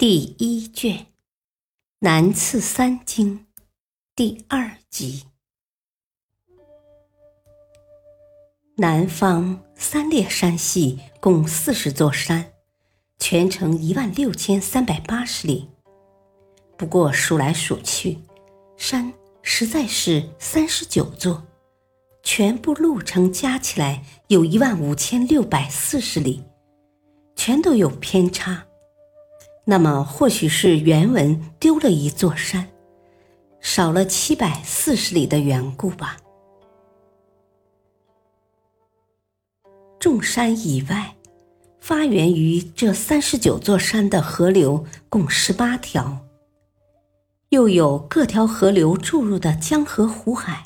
第一卷《南次三经》第二集。南方三列山系共四十座山。全程一万六千三百八十里，不过数来数去，山实在是三十九座，全部路程加起来有一万五千六百四十里，全都有偏差。那么或许是原文丢了一座山，少了七百四十里的缘故吧。众山以外。发源于这三十九座山的河流共十八条，又有各条河流注入的江河湖海，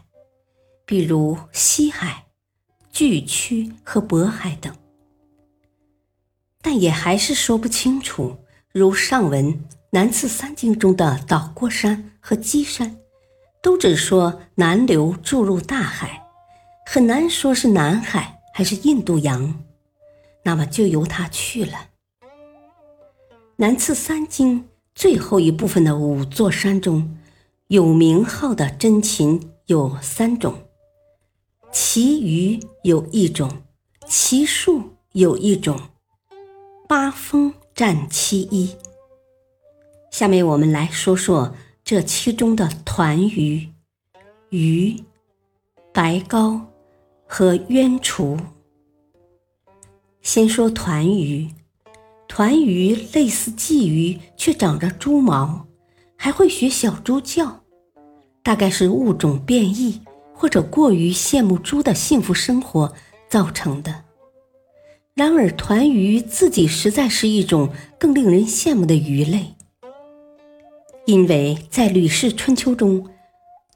比如西海、巨区和渤海等。但也还是说不清楚，如上文南次三经中的岛郭山和基山，都只说南流注入大海，很难说是南海还是印度洋。那么就由他去了。南次三经最后一部分的五座山中，有名号的真禽有三种，其余有一种，其数有一种，八峰占其一。下面我们来说说这其中的团鱼、鱼、白膏和鸢雏。先说团鱼，团鱼类似鲫鱼，却长着猪毛，还会学小猪叫，大概是物种变异或者过于羡慕猪的幸福生活造成的。然而，团鱼自己实在是一种更令人羡慕的鱼类，因为在《吕氏春秋》中，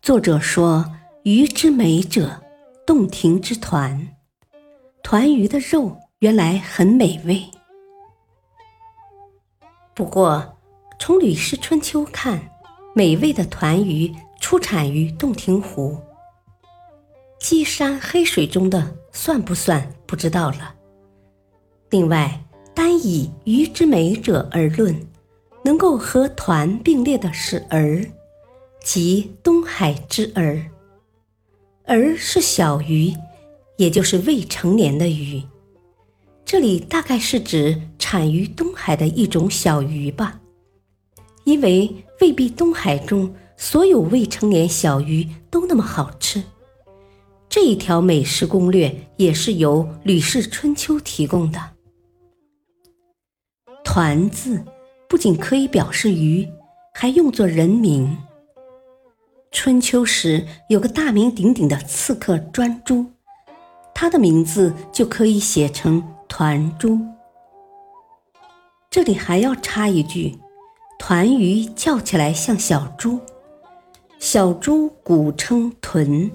作者说：“鱼之美者，洞庭之团。”团鱼的肉。原来很美味，不过从《吕氏春秋》看，美味的团鱼出产于洞庭湖，鸡山黑水中的算不算不知道了。另外，单以鱼之美者而论，能够和团并列的是儿，即东海之儿。儿是小鱼，也就是未成年的鱼。这里大概是指产于东海的一种小鱼吧，因为未必东海中所有未成年小鱼都那么好吃。这一条美食攻略也是由《吕氏春秋》提供的。团字不仅可以表示鱼，还用作人名。春秋时有个大名鼎鼎的刺客专诸，他的名字就可以写成。团猪，这里还要插一句：团鱼叫起来像小猪，小猪古称豚。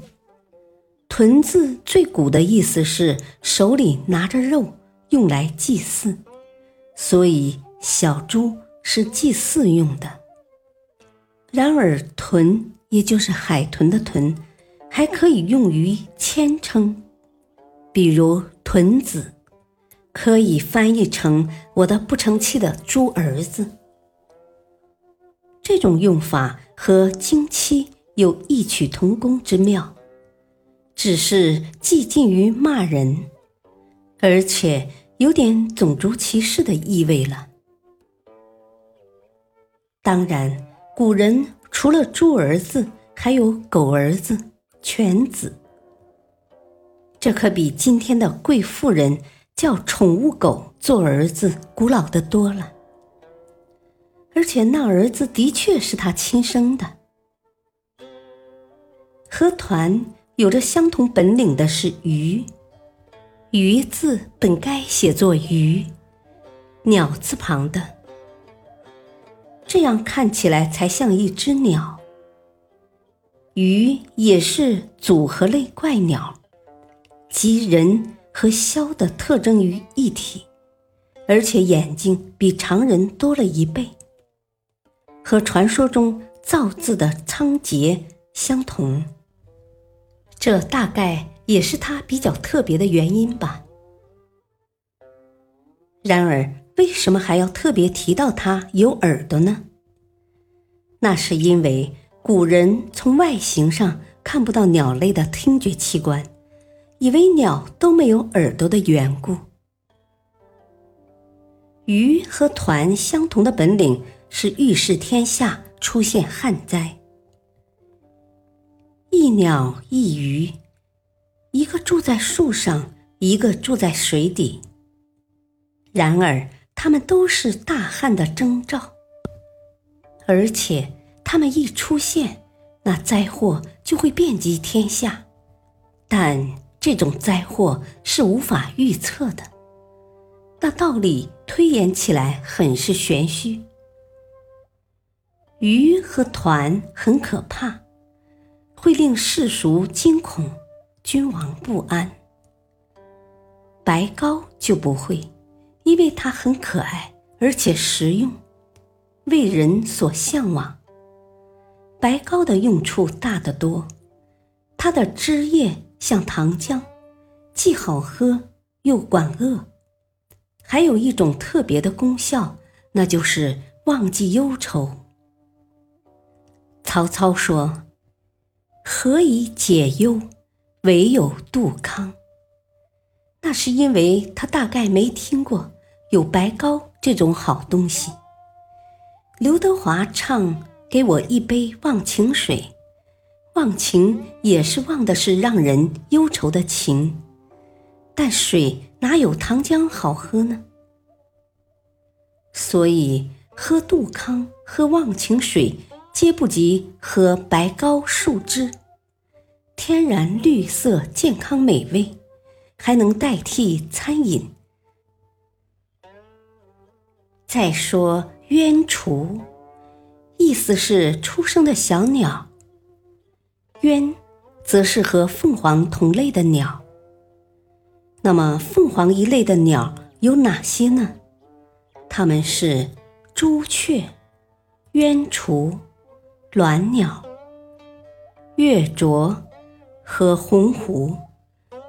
豚字最古的意思是手里拿着肉，用来祭祀，所以小猪是祭祀用的。然而，豚也就是海豚的豚，还可以用于谦称，比如豚子。可以翻译成“我的不成器的猪儿子”。这种用法和“经妻”有异曲同工之妙，只是既近于骂人，而且有点种族歧视的意味了。当然，古人除了猪儿子，还有狗儿子、犬子，这可比今天的贵妇人。叫宠物狗做儿子，古老的多了，而且那儿子的确是他亲生的。和团有着相同本领的是鱼，鱼字本该写作鱼，鸟字旁的，这样看起来才像一只鸟。鱼也是组合类怪鸟，集人和枭的特征于一体，而且眼睛比常人多了一倍，和传说中造字的仓颉相同。这大概也是它比较特别的原因吧。然而，为什么还要特别提到它有耳朵呢？那是因为。古人从外形上看不到鸟类的听觉器官，以为鸟都没有耳朵的缘故。鱼和团相同的本领是预示天下出现旱灾。一鸟一鱼，住在树上，一个住在水底。然而，它们都是大旱的征兆，而且。他们一出现，那灾祸就会遍及天下，但这种灾祸是无法预测的。那道理推演起来很是玄虚。鱼和团很可怕，会令世俗惊恐，君王不安。白膏就不会，因为它很可爱，而且实用，为人所向往。白膏的用处大得多，它的汁液像糖浆，既好喝又管饿，还有一种特别的功效，那就是忘记忧愁。曹操说：“何以解忧，唯有杜康。”那是因为他大概没听过有白膏这种好东西。刘德华唱。给我一杯忘情水，忘情也是忘的是让人忧愁的情，但水哪有糖浆好喝呢？所以喝杜康、喝忘情水，皆不及喝白膏树枝，天然绿色、健康美味，还能代替餐饮。再说鸢雏。意思是出生的小鸟，鸢，则是和凤凰同类的鸟。那么凤凰一类的鸟有哪些呢？它们是朱雀、鸢雏、鸾鸟、月啄和鸿鹄，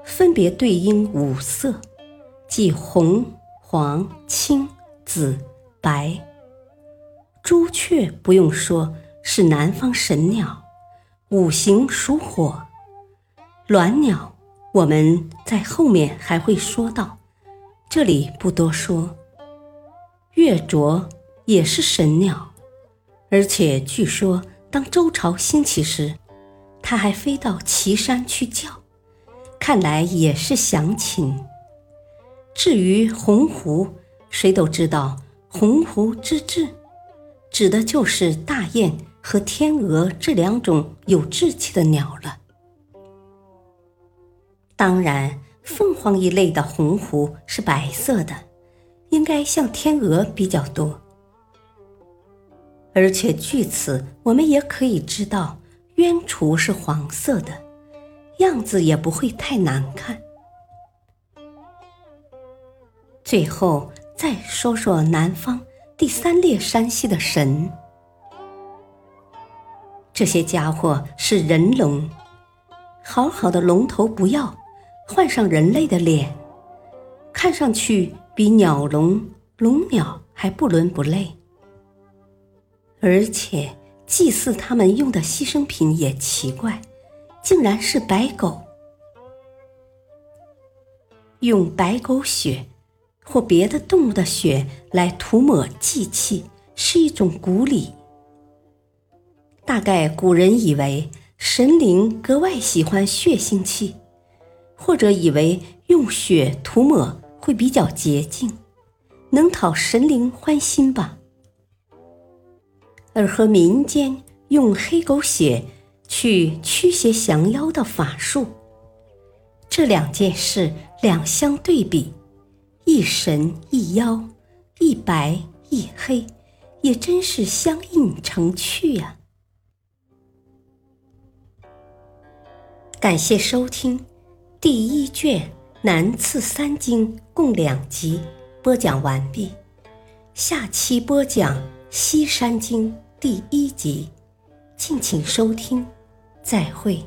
分别对应五色，即红、黄、青、紫、白。朱雀不用说，是南方神鸟，五行属火。鸾鸟，我们在后面还会说到，这里不多说。月啄也是神鸟，而且据说当周朝兴起时，它还飞到岐山去叫，看来也是祥禽。至于鸿鹄，谁都知道鸿鹄之志。指的就是大雁和天鹅这两种有志气的鸟了。当然，凤凰一类的鸿鹄是白色的，应该像天鹅比较多。而且据此，我们也可以知道，鸢雏是黄色的，样子也不会太难看。最后再说说南方。第三列山西的神，这些家伙是人龙，好好的龙头不要，换上人类的脸，看上去比鸟龙、龙鸟还不伦不类。而且祭祀他们用的牺牲品也奇怪，竟然是白狗，用白狗血。或别的动物的血来涂抹祭器是一种古礼。大概古人以为神灵格外喜欢血腥气，或者以为用血涂抹会比较洁净，能讨神灵欢心吧。而和民间用黑狗血去驱邪降妖的法术，这两件事两相对比。一神一妖，一白一黑，也真是相映成趣呀。感谢收听第一卷《南次三经》共两集，播讲完毕。下期播讲《西山经》第一集，敬请收听，再会。